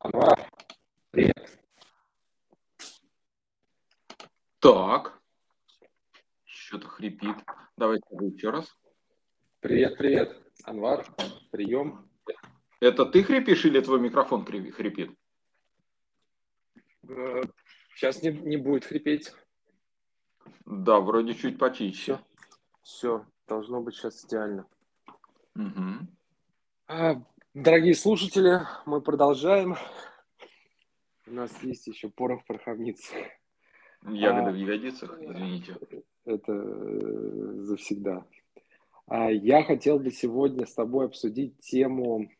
Анвар, привет. Так, что-то хрипит. Давайте еще раз. Привет, привет. Анвар, прием. Это ты хрипишь или твой микрофон хрипит? Сейчас не, не будет хрипеть. Да, вроде чуть почище. Все, должно быть сейчас идеально. Угу. А, дорогие слушатели, мы продолжаем. У нас есть еще порох в пороховнице. Ягоды а, в ягодицах, извините. Это э, завсегда. А, я хотел бы сегодня с тобой обсудить тему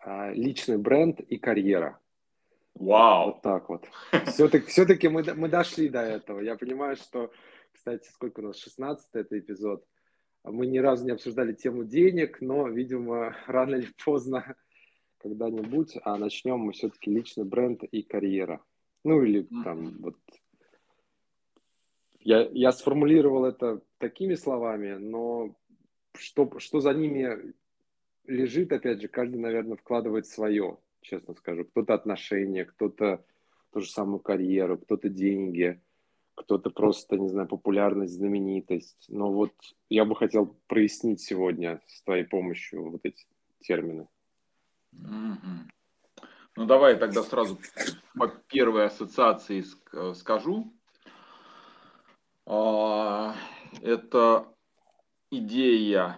а, личный бренд и карьера. Вау! Вот так вот. Все-таки, все-таки мы, мы дошли до этого. Я понимаю, что, кстати, сколько у нас, 16 это эпизод. Мы ни разу не обсуждали тему денег, но, видимо, рано или поздно когда-нибудь, а начнем мы все-таки личный бренд и карьера. Ну или там вот я, я сформулировал это такими словами, но что, что за ними лежит, опять же, каждый, наверное, вкладывает свое, честно скажу. Кто-то отношения, кто-то ту же самую карьеру, кто-то деньги, кто-то просто, не знаю, популярность, знаменитость. Но вот я бы хотел прояснить сегодня с твоей помощью вот эти термины. Ну, давай тогда сразу по первой ассоциации скажу. А, это идея,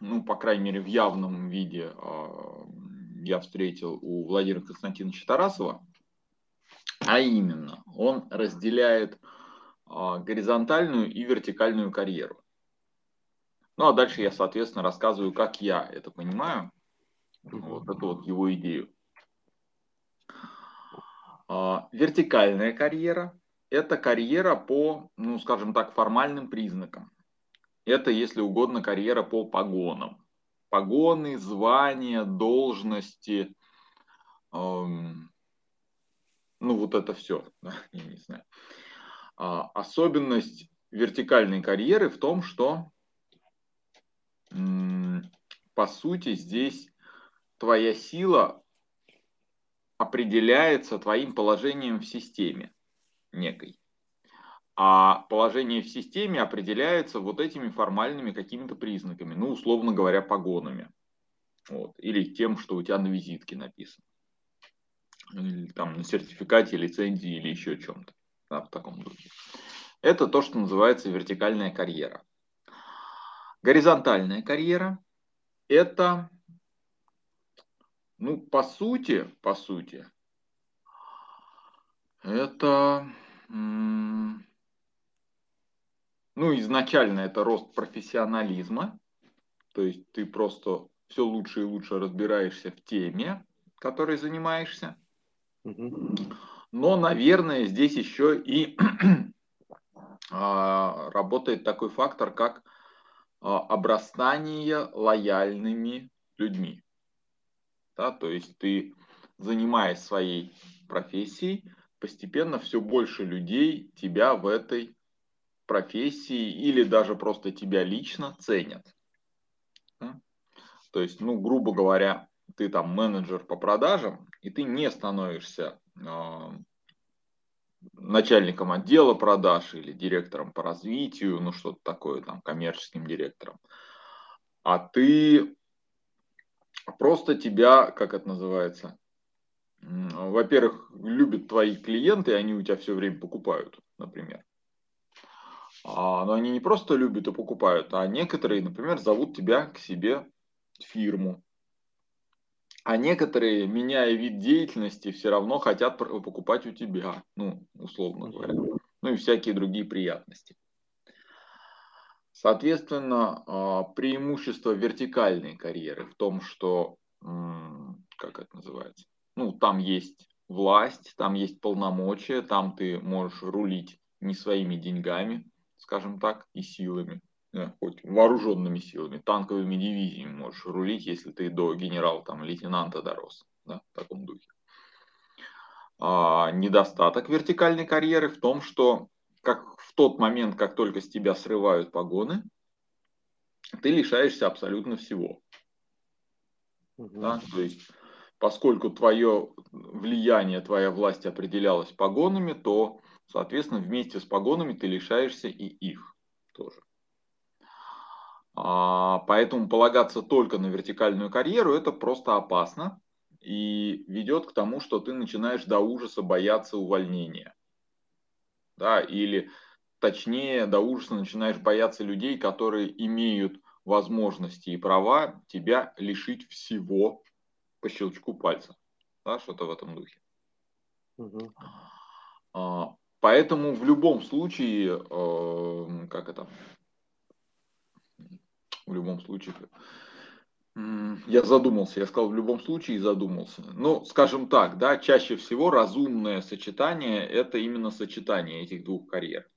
ну, по крайней мере, в явном виде а, я встретил у Владимира Константиновича Тарасова, а именно, он разделяет а, горизонтальную и вертикальную карьеру. Ну, а дальше я, соответственно, рассказываю, как я это понимаю. Вот эту вот его идею. Вертикальная карьера это карьера по, ну, скажем так, формальным признакам. Это, если угодно, карьера по погонам. Погоны, звания, должности, эм, ну, вот это все, я не знаю. А, особенность вертикальной карьеры в том, что, по сути, здесь твоя сила определяется твоим положением в системе некой. А положение в системе определяется вот этими формальными какими-то признаками, ну, условно говоря, погонами. Вот. Или тем, что у тебя на визитке написано. Или там на сертификате, лицензии или еще чем-то. Да, в таком духе. Это то, что называется вертикальная карьера. Горизонтальная карьера – это, ну, по сути, по сути, это ну, изначально это рост профессионализма, то есть ты просто все лучше и лучше разбираешься в теме, которой занимаешься. Но, наверное, здесь еще и а, работает такой фактор, как а, обрастание лояльными людьми. Да, то есть ты, занимаясь своей профессией, постепенно все больше людей тебя в этой профессии или даже просто тебя лично ценят. Да? То есть, ну, грубо говоря, ты там менеджер по продажам, и ты не становишься начальником отдела продаж или директором по развитию, ну что-то такое, там, коммерческим директором, а ты просто тебя, как это называется, во-первых, любят твои клиенты, они у тебя все время покупают, например. А, но они не просто любят и покупают, а некоторые, например, зовут тебя к себе в фирму. А некоторые, меняя вид деятельности, все равно хотят покупать у тебя, ну, условно говоря. Ну и всякие другие приятности. Соответственно, а, преимущество вертикальной карьеры в том, что, как это называется, ну, там есть власть, там есть полномочия, там ты можешь рулить не своими деньгами, скажем так, и силами, хоть вооруженными силами, танковыми дивизиями можешь рулить, если ты до генерала, там, лейтенанта дорос, да, в таком духе. А, недостаток вертикальной карьеры в том, что как в тот момент, как только с тебя срывают погоны, ты лишаешься абсолютно всего. Угу. Да? То есть поскольку твое влияние, твоя власть определялась погонами, то, соответственно, вместе с погонами ты лишаешься и их тоже. А, поэтому полагаться только на вертикальную карьеру это просто опасно и ведет к тому, что ты начинаешь до ужаса бояться увольнения. Да, или точнее, до ужаса начинаешь бояться людей, которые имеют возможности и права тебя лишить всего по щелчку пальца. Да, что-то в этом духе. Угу. Поэтому в любом случае, э, как это, в любом случае, я задумался, я сказал в любом случае задумался. Ну, скажем так, да, чаще всего разумное сочетание – это именно сочетание этих двух карьер.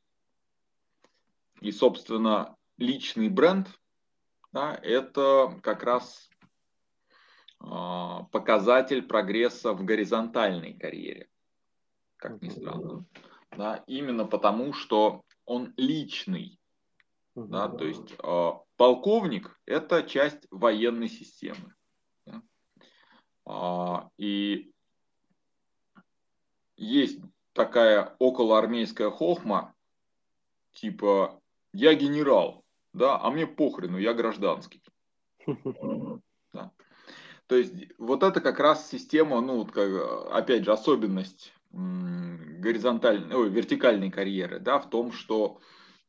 И, собственно, личный бренд да, – это как раз а, показатель прогресса в горизонтальной карьере, как ни странно. Да, именно потому, что он личный. Да, то есть э, полковник – это часть военной системы. Да? А, и есть такая околоармейская хохма, типа «я генерал», да, а мне похрену, я гражданский. Да. То есть вот это как раз система, ну, вот как, опять же, особенность горизонтальной, ой, вертикальной карьеры, да, в том, что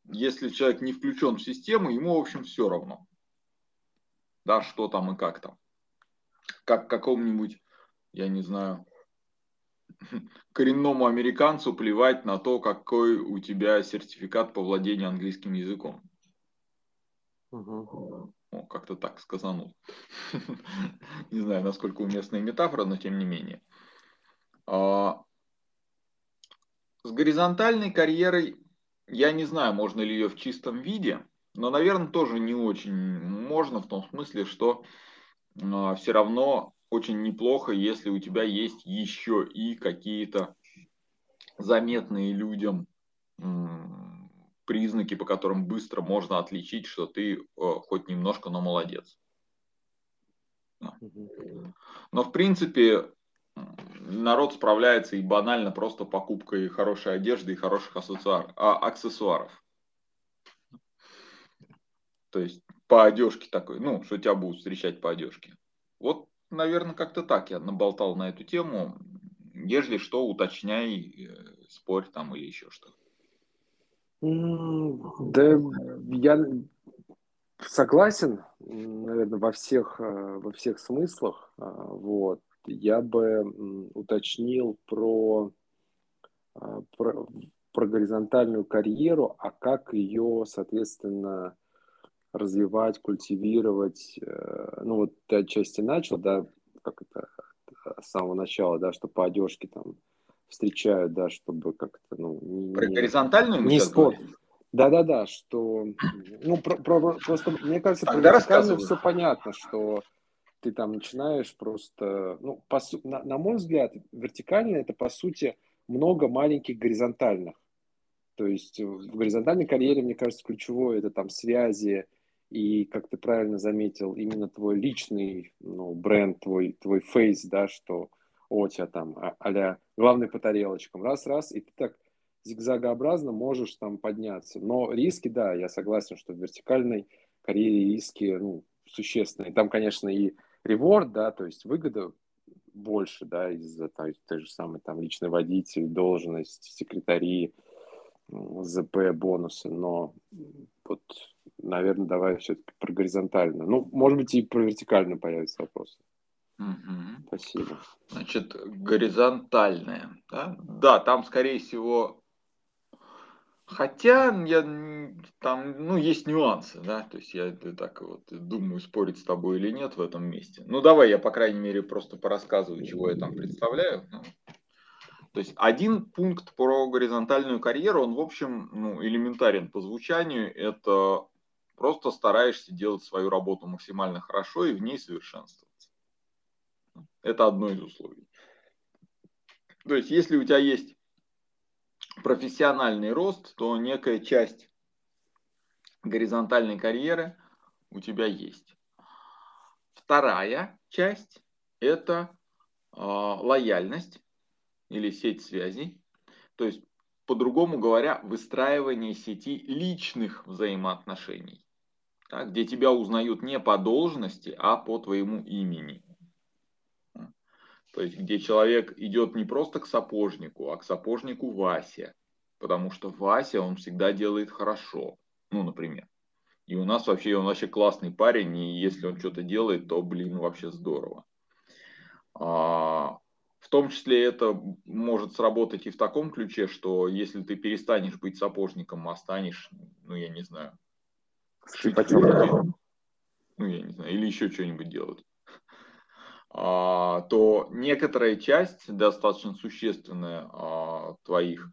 если человек не включен в систему, ему, в общем, все равно, да, что там и как там. Как какому-нибудь, я не знаю, коренному американцу плевать на то, какой у тебя сертификат по владению английским языком. Угу. О, как-то так сказанул. Не знаю, насколько уместная метафора, но тем не менее. А, с горизонтальной карьерой я не знаю, можно ли ее в чистом виде, но, наверное, тоже не очень можно в том смысле, что а, все равно очень неплохо, если у тебя есть еще и какие-то заметные людям признаки, по которым быстро можно отличить, что ты э, хоть немножко, но молодец. Но в принципе народ справляется и банально просто покупкой хорошей одежды и хороших ассоциар, а, аксессуаров. То есть по одежке такой, ну, что тебя будут встречать по одежке. Вот, наверное, как-то так я наболтал на эту тему. Ежели что, уточняй, э, спорь там или еще что. Да, я согласен, наверное, во всех, э, во всех смыслах. А, вот. Я бы уточнил про, а, про, про горизонтальную карьеру, а как ее, соответственно, развивать, культивировать. Э, ну, вот ты отчасти начал, да, как это с самого начала, да, что по одежке там встречают, да, чтобы как-то, ну... Не, Про горизонтальную не. Да-да-да, что... Ну, про, про, просто, мне кажется, Тогда про все понятно, что ты там начинаешь просто... Ну, по, на, на мой взгляд, вертикально это, по сути, много маленьких горизонтальных. То есть в горизонтальной карьере, мне кажется, ключевое это там связи и, как ты правильно заметил, именно твой личный ну, бренд, твой, твой фейс, да, что о, тебя там а главный по тарелочкам, раз-раз, и ты так зигзагообразно можешь там подняться. Но риски, да, я согласен, что в вертикальной карьере риски ну, существенные. Там, конечно, и реворд, да, то есть выгода больше, да, из-за той, той же самой там личный водитель, должность, секретари, ЗП, бонусы, но вот, наверное, давай все-таки про горизонтально. Ну, может быть, и про вертикально появится вопрос. Угу. Спасибо. Значит, горизонтальная. Да? да, там, скорее всего, хотя я там, ну, есть нюансы, да, то есть я так вот думаю, спорить с тобой или нет в этом месте. Ну, давай я, по крайней мере, просто порассказываю, чего я там представляю. Ну, то есть один пункт про горизонтальную карьеру, он, в общем, ну, элементарен по звучанию. Это просто стараешься делать свою работу максимально хорошо и в ней совершенствоваться. Это одно из условий. То есть, если у тебя есть профессиональный рост, то некая часть горизонтальной карьеры у тебя есть. Вторая часть – это лояльность или сеть связей. То есть, по-другому говоря, выстраивание сети личных взаимоотношений, да, где тебя узнают не по должности, а по твоему имени. То есть, где человек идет не просто к сапожнику, а к сапожнику Васе. Потому что Вася, он всегда делает хорошо. Ну, например. И у нас вообще, он вообще классный парень, и если он что-то делает, то, блин, вообще здорово. А, в том числе это может сработать и в таком ключе, что если ты перестанешь быть сапожником, а станешь, ну, я не знаю, шить ну, я не знаю, или еще что-нибудь делать. А, то некоторая часть, достаточно существенная а, твоих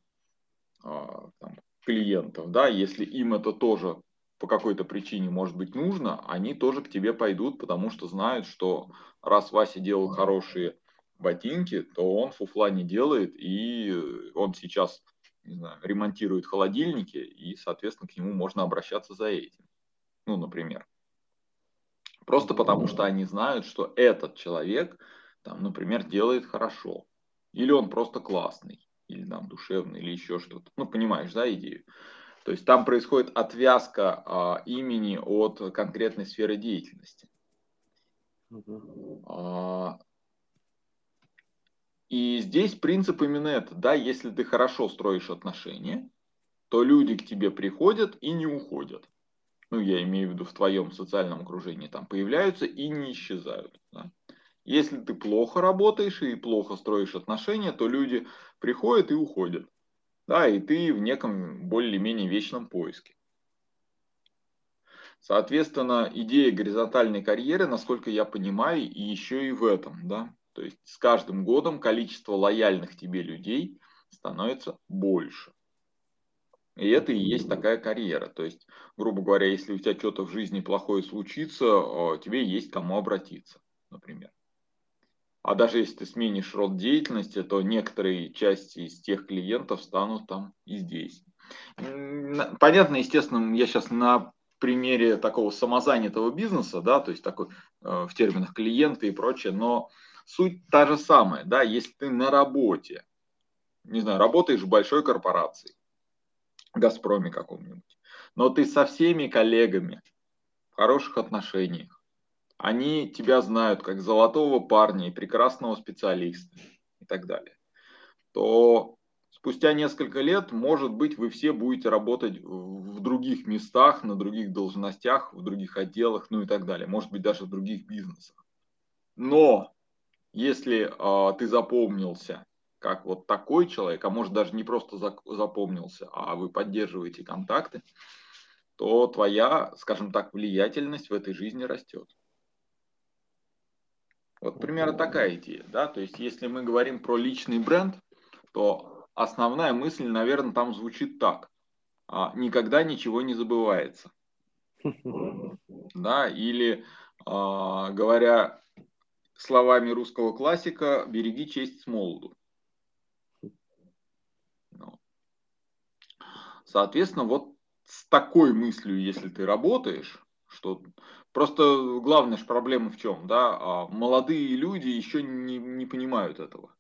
а, там, клиентов, да, если им это тоже по какой-то причине может быть нужно, они тоже к тебе пойдут, потому что знают, что раз Вася делал хорошие ботинки, то он фуфла не делает, и он сейчас не знаю, ремонтирует холодильники, и, соответственно, к нему можно обращаться за этим. Ну, например. Просто потому, что они знают, что этот человек, там, например, делает хорошо. Или он просто классный, или там душевный, или еще что-то. Ну, понимаешь, да, идею? То есть там происходит отвязка а, имени от конкретной сферы деятельности. А, и здесь принцип именно это, да, если ты хорошо строишь отношения, то люди к тебе приходят и не уходят ну, я имею в виду в твоем социальном окружении, там появляются и не исчезают. Да? Если ты плохо работаешь и плохо строишь отношения, то люди приходят и уходят. Да, и ты в неком более-менее вечном поиске. Соответственно, идея горизонтальной карьеры, насколько я понимаю, и еще и в этом, да. То есть с каждым годом количество лояльных тебе людей становится больше. И это и есть такая карьера. То есть, грубо говоря, если у тебя что-то в жизни плохое случится, тебе есть кому обратиться, например. А даже если ты сменишь род деятельности, то некоторые части из тех клиентов станут там и здесь. Понятно, естественно, я сейчас на примере такого самозанятого бизнеса, да, то есть такой э, в терминах клиенты и прочее, но суть та же самая, да, если ты на работе, не знаю, работаешь в большой корпорации, Газпроме каком-нибудь. Но ты со всеми коллегами в хороших отношениях. Они тебя знают как золотого парня и прекрасного специалиста и так далее. То спустя несколько лет, может быть, вы все будете работать в других местах, на других должностях, в других отделах, ну и так далее. Может быть, даже в других бизнесах. Но если э, ты запомнился как вот такой человек, а может даже не просто запомнился, а вы поддерживаете контакты, то твоя, скажем так, влиятельность в этой жизни растет. Вот примерно такая идея, да, то есть если мы говорим про личный бренд, то основная мысль, наверное, там звучит так. А, никогда ничего не забывается. Да, или, а, говоря словами русского классика, береги честь с молоду. Соответственно, вот с такой мыслью, если ты работаешь, что просто главная же проблема в чем, да, а молодые люди еще не, не понимают этого.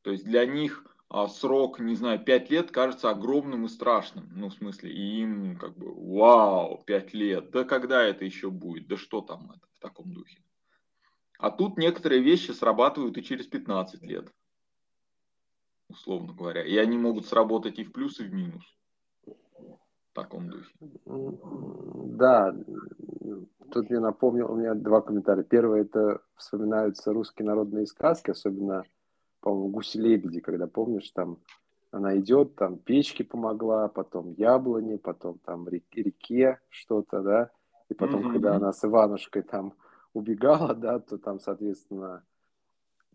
То есть для них а, срок, не знаю, 5 лет кажется огромным и страшным. Ну, в смысле, и им как бы, вау, 5 лет, да когда это еще будет, да что там это в таком духе. А тут некоторые вещи срабатывают и через 15 лет условно говоря. И они могут сработать и в плюс, и в минус. В таком духе. Да, тут мне напомнил, у меня два комментария. Первый, это вспоминаются русские народные сказки, особенно, по-моему, «Гуси-лебеди», когда, помнишь, там она идет, там печки помогла, потом яблони, потом там реке что-то, да, и потом, mm-hmm. когда она с Иванушкой там убегала, да, то там, соответственно,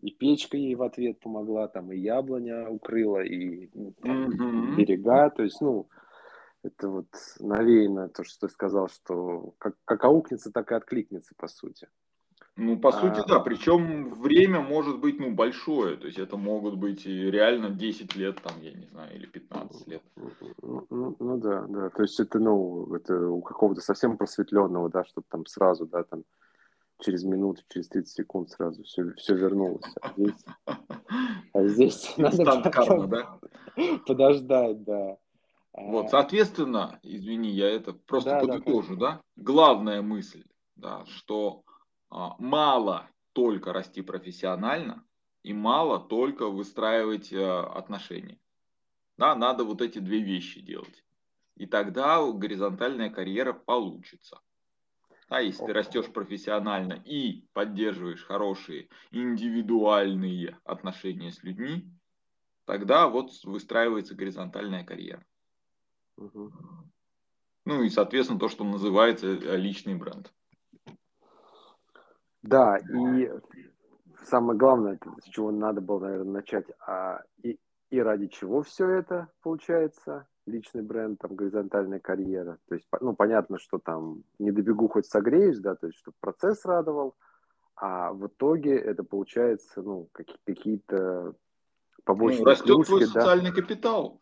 и печка ей в ответ помогла, там и яблоня укрыла, и ну, там, mm-hmm. берега, то есть, ну, это вот навеяно то, что ты сказал, что как, как аукнется, так и откликнется, по сути. Ну, по а... сути, да. Причем время может быть, ну, большое. То есть это могут быть и реально 10 лет, там, я не знаю, или 15 лет. Ну, ну, ну да, да. То есть это, ну, это у какого-то совсем просветленного, да, что там сразу, да, там через минуту, через 30 секунд сразу все, все вернулось. А здесь, а здесь надо карма, да? подождать, да. Вот, соответственно, извини, я это просто да, подытожу, да, да? Главная мысль, да, что а, мало только расти профессионально и мало только выстраивать а, отношения. Да, надо вот эти две вещи делать. И тогда горизонтальная карьера получится. Да, если ты растешь профессионально и поддерживаешь хорошие индивидуальные отношения с людьми, тогда вот выстраивается горизонтальная карьера. Угу. Ну и, соответственно, то, что называется э, личный бренд. Да, и самое главное, с чего надо было, наверное, начать, а и, и ради чего все это получается, личный бренд, там, горизонтальная карьера. То есть, ну, понятно, что там не добегу, хоть согреюсь, да, то есть, чтобы процесс радовал, а в итоге это получается, ну, какие-то побочные ну, растет плюшки, твой да. социальный капитал.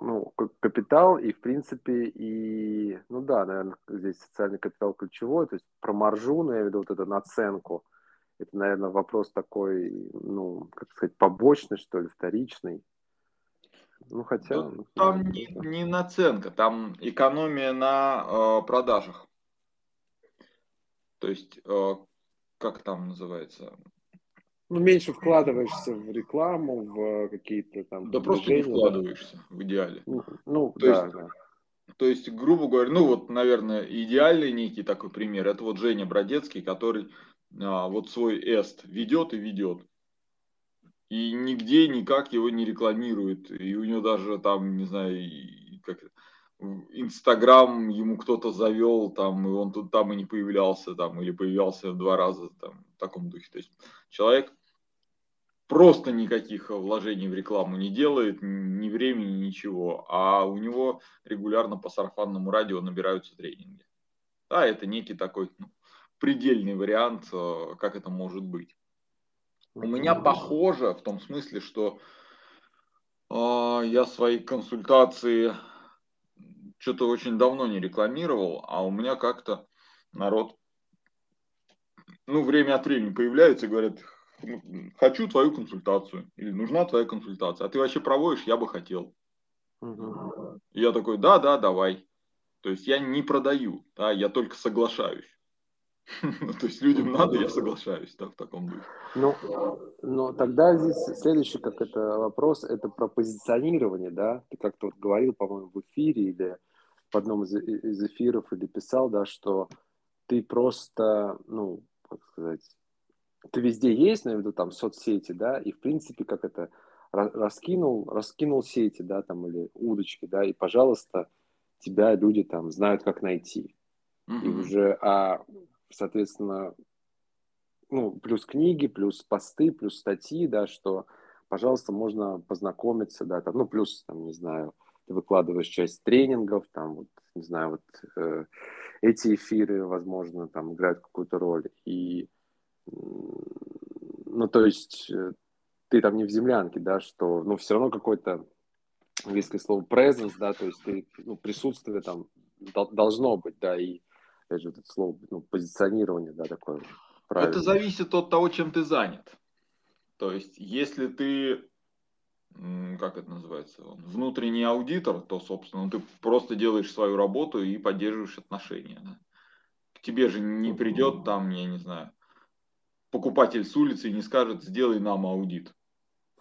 Ну, капитал и, в принципе, и, ну да, наверное, здесь социальный капитал ключевой, то есть про маржу, ну, я имею в виду вот эту наценку, это, наверное, вопрос такой, ну, как сказать, побочный, что ли, вторичный. Ну, хотя... Ну, там не, не наценка, там экономия на э, продажах. То есть, э, как там называется? Ну, меньше вкладываешься в рекламу, в какие-то там... Да просто не вкладываешься в идеале. Ну, ну то да, есть, да. То есть, грубо говоря, ну вот, наверное, идеальный некий такой пример, это вот Женя Бродецкий, который а, вот свой эст ведет и ведет и нигде никак его не рекламирует. И у него даже там, не знаю, как Инстаграм ему кто-то завел, там, и он тут там и не появлялся, там, или появлялся два раза, там, в таком духе. То есть человек просто никаких вложений в рекламу не делает, ни времени, ничего, а у него регулярно по сарафанному радио набираются тренинги. Да, это некий такой ну, предельный вариант, э, как это может быть. У меня похоже в том смысле, что э, я свои консультации что-то очень давно не рекламировал, а у меня как-то народ, ну, время от времени появляется и говорят, «Ну, хочу твою консультацию, или нужна твоя консультация, а ты вообще проводишь, я бы хотел. Угу. я такой, да, да, давай. То есть я не продаю, да, я только соглашаюсь. Ну, то есть людям надо, я соглашаюсь да, в таком духе. Ну, но тогда здесь следующий как это вопрос, это про позиционирование, да? Ты как-то вот говорил, по-моему, в эфире или в одном из, из эфиров или писал, да, что ты просто, ну, как сказать, ты везде есть, на виду там соцсети, да, и в принципе как это раскинул, раскинул сети, да, там или удочки, да, и пожалуйста тебя люди там знают, как найти. И уже, а соответственно, ну, плюс книги, плюс посты, плюс статьи, да, что, пожалуйста, можно познакомиться, да, там, ну, плюс, там, не знаю, ты выкладываешь часть тренингов, там, вот, не знаю, вот э, эти эфиры, возможно, там играют какую-то роль. И, ну, то есть, э, ты там не в землянке, да, что, ну, все равно какой-то английское слово presence, да, то есть ты, ну, присутствие там должно быть, да, и опять же, вот это слово, ну, позиционирование, да, такое. Правильное. Это зависит от того, чем ты занят. То есть, если ты, как это называется, внутренний аудитор, то, собственно, ты просто делаешь свою работу и поддерживаешь отношения. Да? К тебе же не придет там, я не знаю, покупатель с улицы и не скажет, сделай нам аудит.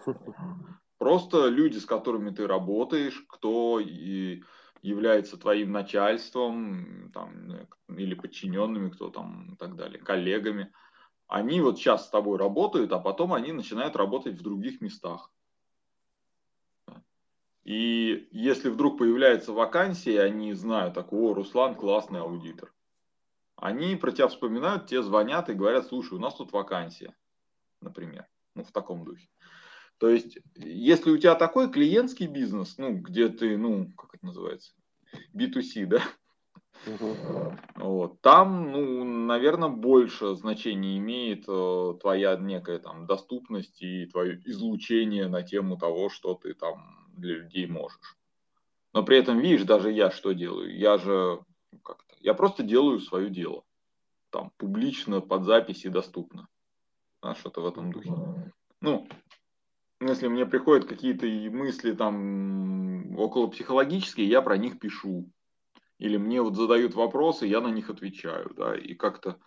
Просто люди, с которыми ты работаешь, кто и является твоим начальством там, или подчиненными, кто там и так далее, коллегами, они вот сейчас с тобой работают, а потом они начинают работать в других местах. И если вдруг появляется вакансия, они знают, так, о, Руслан классный аудитор. Они про тебя вспоминают, тебе звонят и говорят, слушай, у нас тут вакансия, например, ну, в таком духе. То есть, если у тебя такой клиентский бизнес, ну, где ты, ну, как это называется, B2C, да, Угу. Вот. Там, ну, наверное, больше значения имеет э, твоя некая там доступность и твое излучение на тему того, что ты там для людей можешь. Но при этом, видишь, даже я что делаю? Я же как-то, я просто делаю свое дело. там публично, под запись и доступно. А что-то в этом духе. Ну, если мне приходят какие-то мысли там около психологические, я про них пишу. Или мне вот задают вопросы, я на них отвечаю, да, и как-то,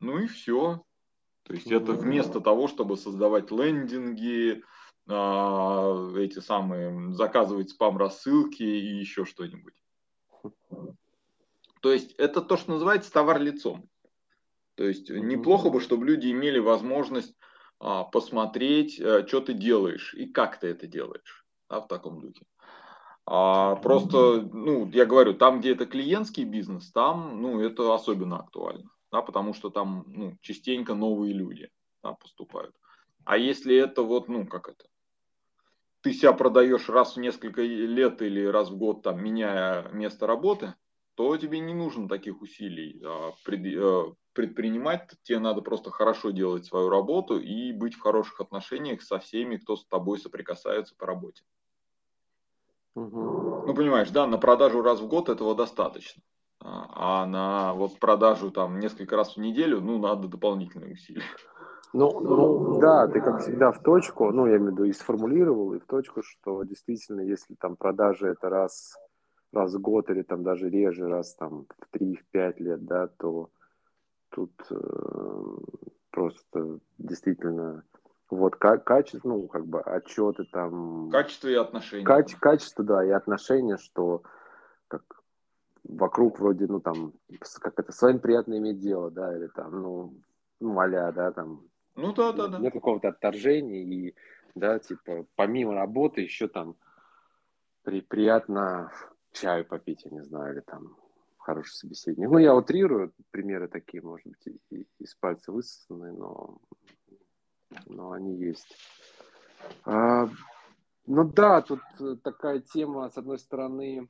ну и все. То есть это вместо того, чтобы создавать лендинги, а, эти самые, заказывать спам-рассылки и еще что-нибудь. То есть это то, что называется товар лицом. То есть неплохо бы, чтобы люди имели возможность посмотреть, а, что ты делаешь и как ты это делаешь да, в таком духе. А просто, ну, я говорю, там, где это клиентский бизнес, там, ну, это особенно актуально, да, потому что там, ну, частенько новые люди да, поступают. А если это вот, ну, как это, ты себя продаешь раз в несколько лет или раз в год, там, меняя место работы, то тебе не нужно таких усилий а, э, предпринимать. Тебе надо просто хорошо делать свою работу и быть в хороших отношениях со всеми, кто с тобой соприкасается по работе. Угу. Ну, понимаешь, да, на продажу раз в год этого достаточно. А, а на вот продажу там несколько раз в неделю, ну, надо дополнительные усилия. Ну, ну, да, ты как всегда в точку, ну, я имею в виду, и сформулировал, и в точку, что действительно, если там продажи это раз, раз в год или там даже реже, раз там в 3-5 лет, да, то тут э, просто действительно вот качество, ну, как бы отчеты там. Качество и отношения. Каче, качество, да, и отношения, что как вокруг вроде, ну, там, как это, с вами приятно иметь дело, да, или там, ну, ну, а да, там, ну да, да, да. Нет какого-то отторжения и, да, типа, помимо работы еще там при, приятно чаю попить, я не знаю, или там хороший собеседник. Ну, я утрирую, примеры такие, может быть, и, из пальца высосанные, но, но они есть. А, ну да, тут такая тема, с одной стороны,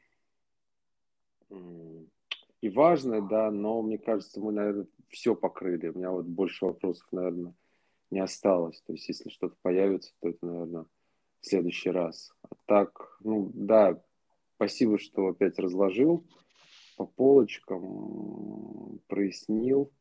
и важная, да, но мне кажется, мы, наверное, все покрыли. У меня вот больше вопросов, наверное, не осталось. То есть, если что-то появится, то это, наверное, в следующий раз. А так, ну да, спасибо, что опять разложил по полочкам, прояснил.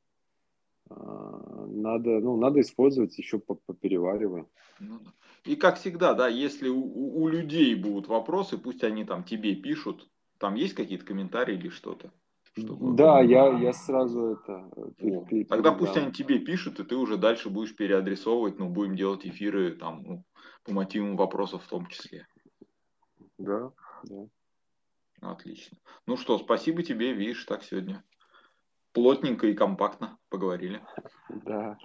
А, надо, ну, надо использовать еще попереваривая. Ну, и как всегда, да, если у, у людей будут вопросы, пусть они там тебе пишут, там есть какие-то комментарии или что-то. Чтобы... Да, я, я сразу это... О, тогда пусть они тебе пишут, и ты уже дальше будешь переадресовывать, ну, будем делать эфиры там, ну, по мотивам вопросов в том числе. Да, да. Отлично. Ну что, спасибо тебе, видишь, так сегодня плотненько и компактно поговорили. Да.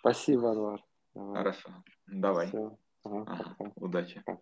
Спасибо, Анвар. Хорошо. Давай. Все. Ага, ага. Удачи. Пока.